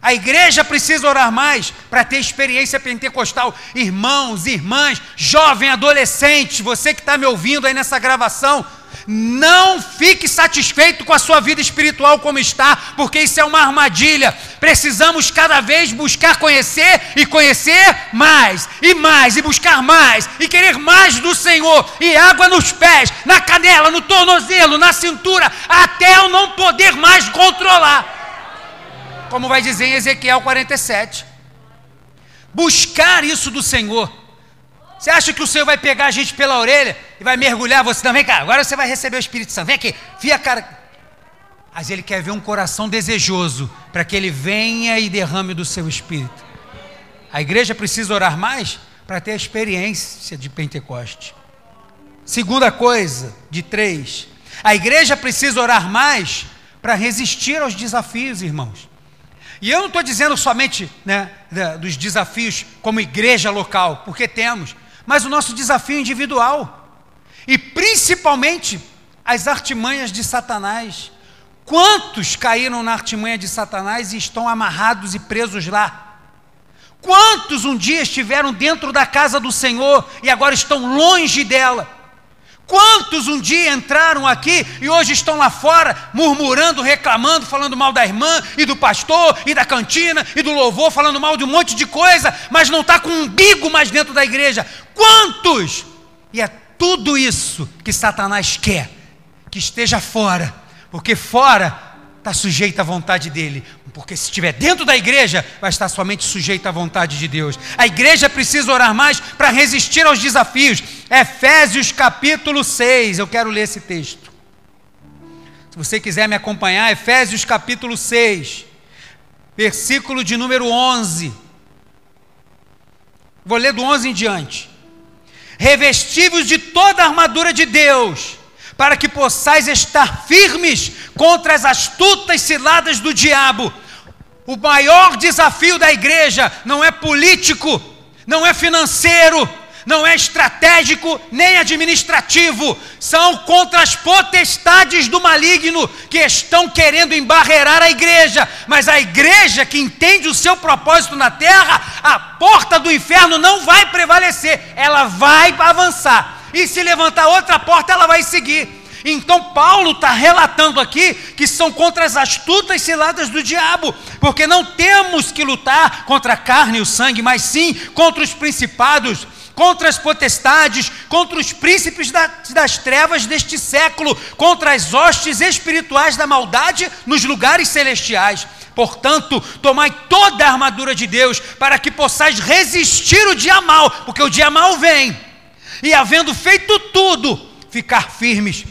A igreja precisa orar mais para ter experiência pentecostal. Irmãos, irmãs, jovem, adolescente, você que está me ouvindo aí nessa gravação, não fique satisfeito com a sua vida espiritual como está, porque isso é uma armadilha. Precisamos cada vez buscar conhecer e conhecer mais e mais e buscar mais e querer mais do Senhor e água nos pés, na canela, no tornozelo, na cintura, até eu não poder mais controlar como vai dizer em Ezequiel 47. Buscar isso do Senhor. Você acha que o Senhor vai pegar a gente pela orelha e vai mergulhar você também, cara? Agora você vai receber o Espírito Santo. Vem aqui, fia a cara. Mas ele quer ver um coração desejoso para que ele venha e derrame do seu espírito. A igreja precisa orar mais para ter a experiência de Pentecoste. Segunda coisa, de três, a igreja precisa orar mais para resistir aos desafios, irmãos. E eu não estou dizendo somente né, dos desafios como igreja local, porque temos, mas o nosso desafio individual. E principalmente as artimanhas de Satanás. Quantos caíram na artimanha de Satanás e estão amarrados e presos lá? Quantos um dia estiveram dentro da casa do Senhor e agora estão longe dela? Quantos um dia entraram aqui e hoje estão lá fora, murmurando, reclamando, falando mal da irmã e do pastor e da cantina e do louvor, falando mal de um monte de coisa, mas não está com um umbigo mais dentro da igreja? Quantos? E é tudo isso que Satanás quer, que esteja fora, porque fora está sujeito à vontade dele, porque se estiver dentro da igreja, vai estar somente sujeito à vontade de Deus. A igreja precisa orar mais para resistir aos desafios. Efésios capítulo 6, eu quero ler esse texto. Se você quiser me acompanhar, Efésios capítulo 6, versículo de número 11. Vou ler do 11 em diante. Revestivos de toda a armadura de Deus para que possais estar firmes contra as astutas ciladas do diabo. O maior desafio da igreja não é político, não é financeiro, não é estratégico nem administrativo, são contra as potestades do maligno que estão querendo embarrear a igreja. Mas a igreja que entende o seu propósito na terra, a porta do inferno não vai prevalecer, ela vai avançar. E se levantar outra porta, ela vai seguir. Então Paulo está relatando aqui que são contra as astutas ciladas do diabo, porque não temos que lutar contra a carne e o sangue, mas sim contra os principados, contra as potestades, contra os príncipes das trevas deste século, contra as hostes espirituais da maldade nos lugares celestiais. Portanto, tomai toda a armadura de Deus para que possais resistir o dia mal, porque o dia mal vem. E havendo feito tudo, ficar firmes.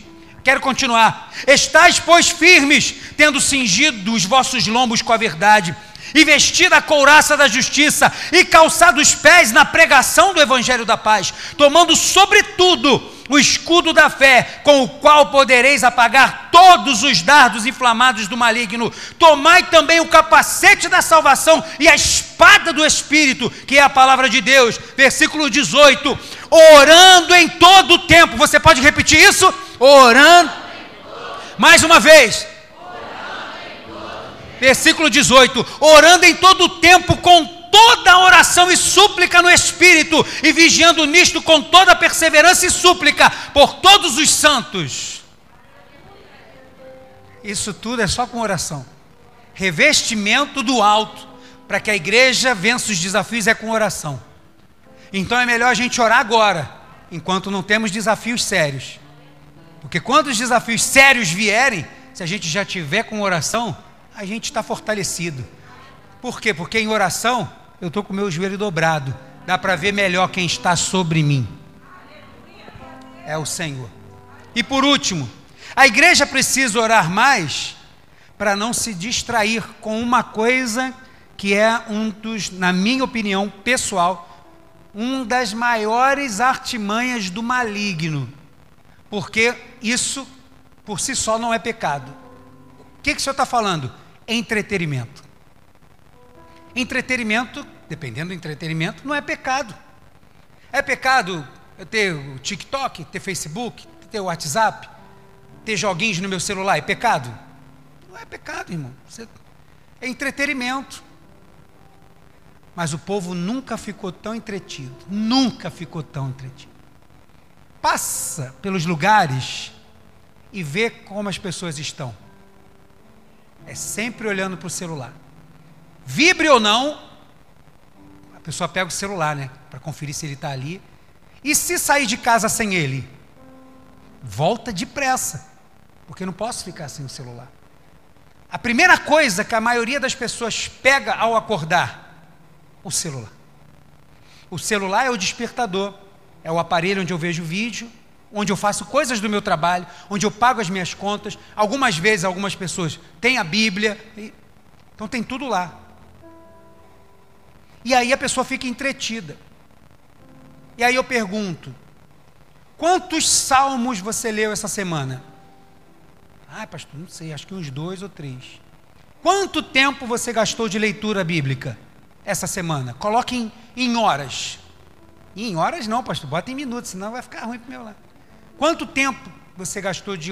Quero continuar. Estais, pois, firmes, tendo cingido os vossos lombos com a verdade e vestida a couraça da justiça, e calçado os pés na pregação do evangelho da paz, tomando sobretudo o escudo da fé, com o qual podereis apagar todos os dardos inflamados do maligno. Tomai também o capacete da salvação e a espada do Espírito, que é a palavra de Deus. Versículo 18: orando em todo o tempo. Você pode repetir isso? Orando. Mais uma vez Versículo 18: Orando em todo o tempo com toda oração e súplica no Espírito, e vigiando nisto com toda perseverança e súplica por todos os santos. Isso tudo é só com oração. Revestimento do alto, para que a igreja vença os desafios, é com oração. Então é melhor a gente orar agora, enquanto não temos desafios sérios. Porque quando os desafios sérios vierem, se a gente já tiver com oração, a gente está fortalecido. Por quê? Porque em oração eu estou com o meu joelho dobrado. Dá para ver melhor quem está sobre mim. É o Senhor. E por último, a igreja precisa orar mais para não se distrair com uma coisa que é um dos, na minha opinião pessoal, um das maiores artimanhas do maligno. Porque isso por si só não é pecado. O que, que o senhor está falando? entretenimento. Entretenimento, dependendo do entretenimento, não é pecado. É pecado ter o TikTok, ter Facebook, ter o WhatsApp, ter joguinhos no meu celular, é pecado? Não é pecado, irmão. É entretenimento. Mas o povo nunca ficou tão entretido, nunca ficou tão entretido. Passa pelos lugares e vê como as pessoas estão. É sempre olhando para o celular. Vibre ou não, pessoa pega o celular, né? Para conferir se ele está ali. E se sair de casa sem ele? Volta depressa, porque não posso ficar sem o celular. A primeira coisa que a maioria das pessoas pega ao acordar, o celular. O celular é o despertador, é o aparelho onde eu vejo vídeo, onde eu faço coisas do meu trabalho, onde eu pago as minhas contas. Algumas vezes, algumas pessoas têm a Bíblia, então tem tudo lá. E aí a pessoa fica entretida. E aí eu pergunto: quantos salmos você leu essa semana? Ah, pastor, não sei, acho que uns dois ou três. Quanto tempo você gastou de leitura bíblica essa semana? Coloque em, em horas. Em horas não, pastor, bota em minutos, senão vai ficar ruim para meu lado. Quanto tempo você gastou de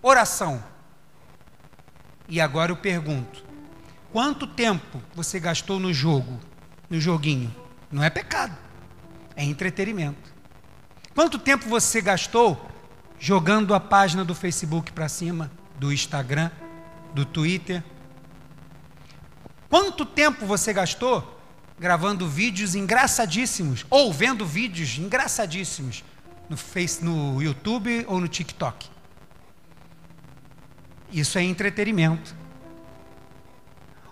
oração? E agora eu pergunto: quanto tempo você gastou no jogo, no joguinho? Não é pecado, é entretenimento. Quanto tempo você gastou jogando a página do Facebook para cima, do Instagram, do Twitter? Quanto tempo você gastou gravando vídeos engraçadíssimos ou vendo vídeos engraçadíssimos no, face, no YouTube ou no TikTok. Isso é entretenimento.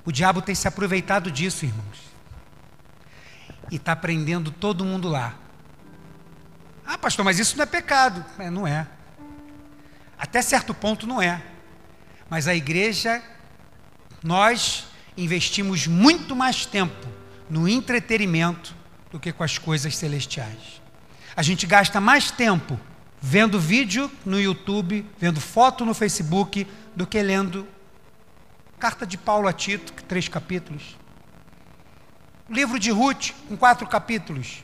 O diabo tem se aproveitado disso, irmãos. E está prendendo todo mundo lá. Ah, pastor, mas isso não é pecado. É, não é. Até certo ponto não é. Mas a igreja, nós investimos muito mais tempo no entretenimento do que com as coisas celestiais. A gente gasta mais tempo vendo vídeo no YouTube, vendo foto no Facebook, do que lendo carta de Paulo a Tito, três capítulos. Livro de Ruth, com quatro capítulos.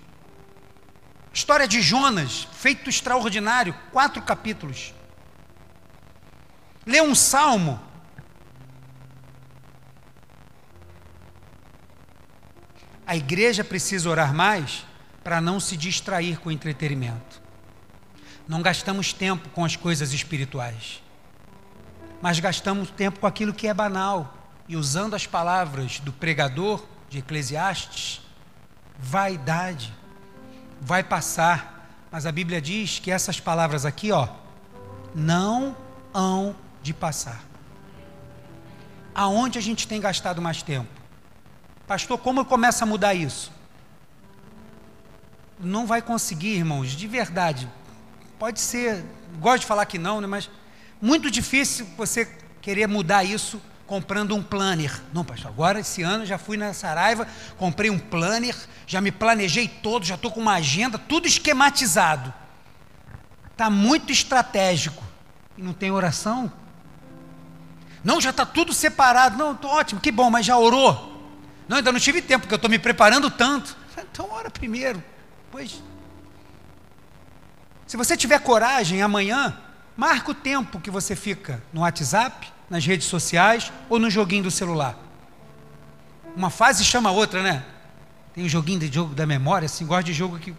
História de Jonas, feito extraordinário, quatro capítulos. Lê um salmo. A igreja precisa orar mais para não se distrair com entretenimento. Não gastamos tempo com as coisas espirituais, mas gastamos tempo com aquilo que é banal. E usando as palavras do pregador de Eclesiastes, vaidade vai passar, mas a Bíblia diz que essas palavras aqui, ó, não hão de passar. Aonde a gente tem gastado mais tempo? Pastor, como eu começo a mudar isso? Não vai conseguir, irmãos, de verdade. Pode ser, gosto de falar que não, né, mas muito difícil você querer mudar isso comprando um planner. Não, pastor, agora esse ano já fui na Saraiva, comprei um planner, já me planejei todo, já estou com uma agenda, tudo esquematizado. Está muito estratégico. E não tem oração? Não, já está tudo separado. Não, tô ótimo, que bom, mas já orou? Não, ainda não tive tempo, porque eu estou me preparando tanto. Então ora primeiro. Pois. Se você tiver coragem amanhã, marca o tempo que você fica no WhatsApp, nas redes sociais ou no joguinho do celular. Uma fase chama a outra, né? Tem um joguinho de jogo da memória, assim, gosta de jogo que.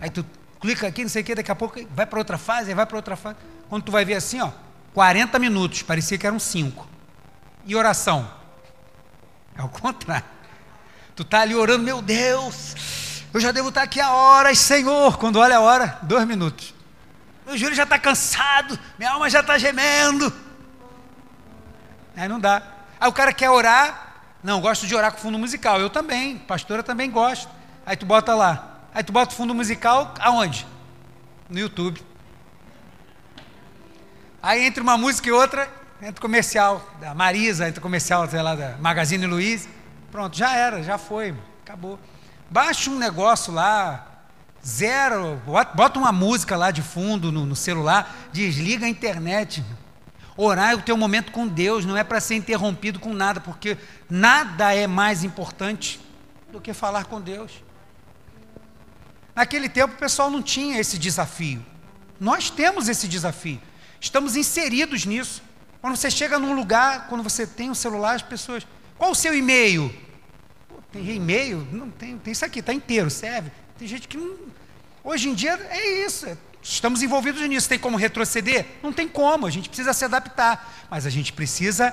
Aí tu clica aqui, não sei o que, daqui a pouco vai para outra fase, vai para outra fase. Quando tu vai ver assim, ó, 40 minutos, parecia que eram 5. E oração? É o contrário. Tu tá ali orando, meu Deus, eu já devo estar aqui a horas, Senhor. Quando olha a hora, dois minutos. Meu joelho já está cansado, minha alma já está gemendo. Aí não dá. Aí o cara quer orar, não, gosto de orar com fundo musical. Eu também, pastora também gosto. Aí tu bota lá. Aí tu bota o fundo musical aonde? No YouTube. Aí entre uma música e outra, entra comercial da Marisa, entra comercial, sei lá, da Magazine Luiza. Pronto, já era, já foi, acabou. Baixa um negócio lá, zero, bota uma música lá de fundo no, no celular, desliga a internet. Orar é o teu momento com Deus, não é para ser interrompido com nada, porque nada é mais importante do que falar com Deus. Naquele tempo o pessoal não tinha esse desafio. Nós temos esse desafio. Estamos inseridos nisso. Quando você chega num lugar, quando você tem um celular, as pessoas. Qual o seu e-mail? Tem e-mail? Não tem, tem isso aqui, está inteiro, serve. Tem gente que não. Hoje em dia é isso, é Estamos envolvidos nisso. Tem como retroceder? Não tem como, a gente precisa se adaptar. Mas a gente precisa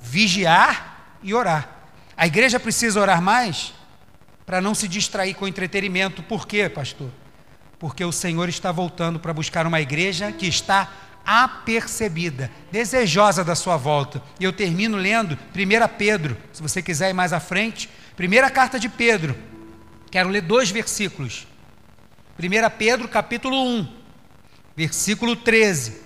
vigiar e orar. A igreja precisa orar mais para não se distrair com entretenimento. Por quê, pastor? Porque o Senhor está voltando para buscar uma igreja que está apercebida, desejosa da sua volta. E eu termino lendo 1 Pedro, se você quiser ir mais à frente. Primeira carta de Pedro. Quero ler dois versículos. 1 Pedro, capítulo 1 versículo 13.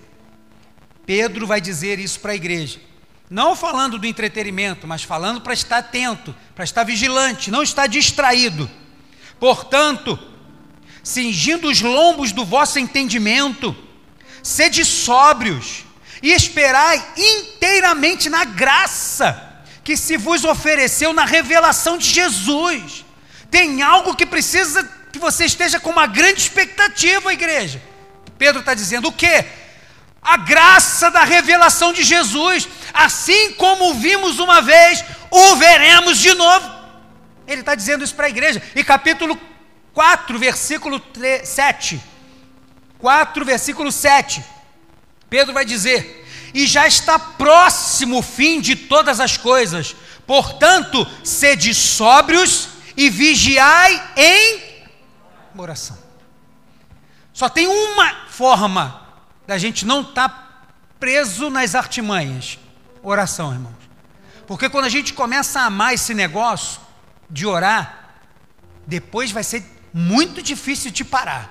Pedro vai dizer isso para a igreja. Não falando do entretenimento, mas falando para estar atento, para estar vigilante, não estar distraído. Portanto, cingindo os lombos do vosso entendimento, sede sóbrios e esperai inteiramente na graça que se vos ofereceu na revelação de Jesus. Tem algo que precisa que você esteja com uma grande expectativa, igreja. Pedro está dizendo o quê? A graça da revelação de Jesus, assim como vimos uma vez, o veremos de novo. Ele está dizendo isso para a igreja. E capítulo 4, versículo 3, 7. 4, versículo 7. Pedro vai dizer: E já está próximo o fim de todas as coisas, portanto, sede sóbrios e vigiai em oração. Só tem uma forma da gente não estar tá preso nas artimanhas: oração, irmãos. Porque quando a gente começa a amar esse negócio de orar, depois vai ser muito difícil de parar.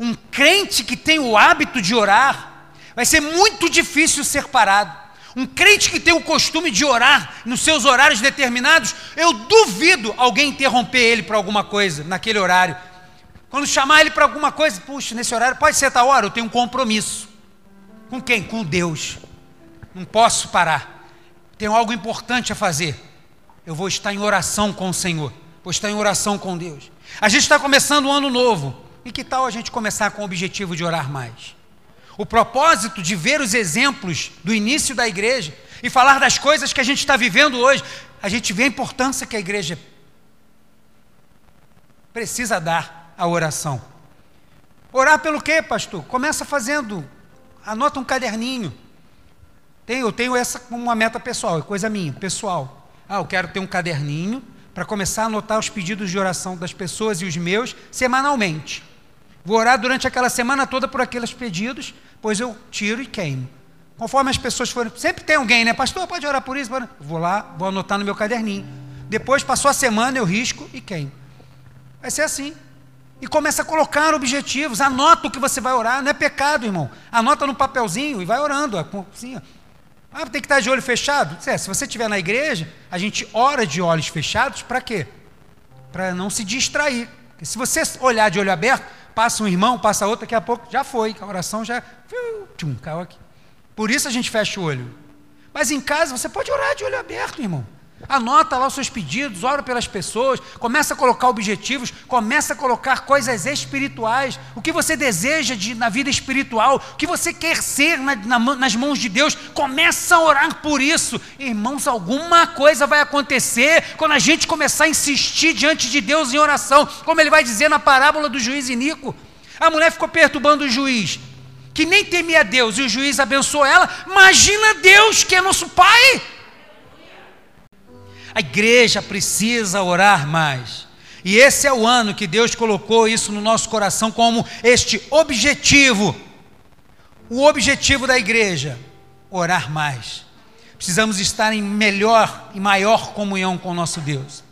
Um crente que tem o hábito de orar, vai ser muito difícil ser parado. Um crente que tem o costume de orar nos seus horários determinados, eu duvido alguém interromper ele para alguma coisa naquele horário. Quando chamar ele para alguma coisa, puxa, nesse horário, pode ser tal hora, eu tenho um compromisso. Com quem? Com Deus. Não posso parar. Tenho algo importante a fazer. Eu vou estar em oração com o Senhor. Vou estar em oração com Deus. A gente está começando um ano novo. E que tal a gente começar com o objetivo de orar mais? O propósito de ver os exemplos do início da igreja e falar das coisas que a gente está vivendo hoje, a gente vê a importância que a igreja precisa dar à oração. Orar pelo quê, pastor? Começa fazendo, anota um caderninho. Tenho, eu tenho essa como uma meta pessoal, é coisa minha, pessoal. Ah, eu quero ter um caderninho para começar a anotar os pedidos de oração das pessoas e os meus semanalmente. Vou orar durante aquela semana toda por aqueles pedidos, pois eu tiro e queimo. Conforme as pessoas forem. Sempre tem alguém, né? Pastor, pode orar por isso? Vou lá, vou anotar no meu caderninho. Depois, passou a semana, eu risco e queimo. Vai ser assim. E começa a colocar objetivos. Anota o que você vai orar. Não é pecado, irmão. Anota no papelzinho e vai orando. Assim, ah, tem que estar de olho fechado? É, se você estiver na igreja, a gente ora de olhos fechados para quê? Para não se distrair. Porque se você olhar de olho aberto, passa um irmão, passa outro, daqui a pouco já foi, a oração já tchum, caiu aqui. Por isso a gente fecha o olho. Mas em casa você pode orar de olho aberto, irmão. Anota lá os seus pedidos, ora pelas pessoas, começa a colocar objetivos, começa a colocar coisas espirituais, o que você deseja de, na vida espiritual, o que você quer ser na, na, nas mãos de Deus, começa a orar por isso. Irmãos, alguma coisa vai acontecer quando a gente começar a insistir diante de Deus em oração, como ele vai dizer na parábola do juiz Inico. A mulher ficou perturbando o juiz, que nem temia Deus, e o juiz abençoou ela. Imagina Deus, que é nosso Pai. A igreja precisa orar mais. E esse é o ano que Deus colocou isso no nosso coração como este objetivo. O objetivo da igreja: orar mais. Precisamos estar em melhor e maior comunhão com o nosso Deus.